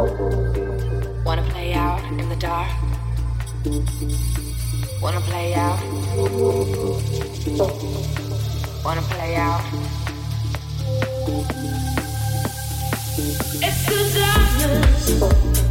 Wanna play out in the dark? Wanna play out? Wanna play out? It's the darkness.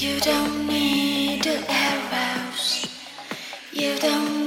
You don't need the arrows. You don't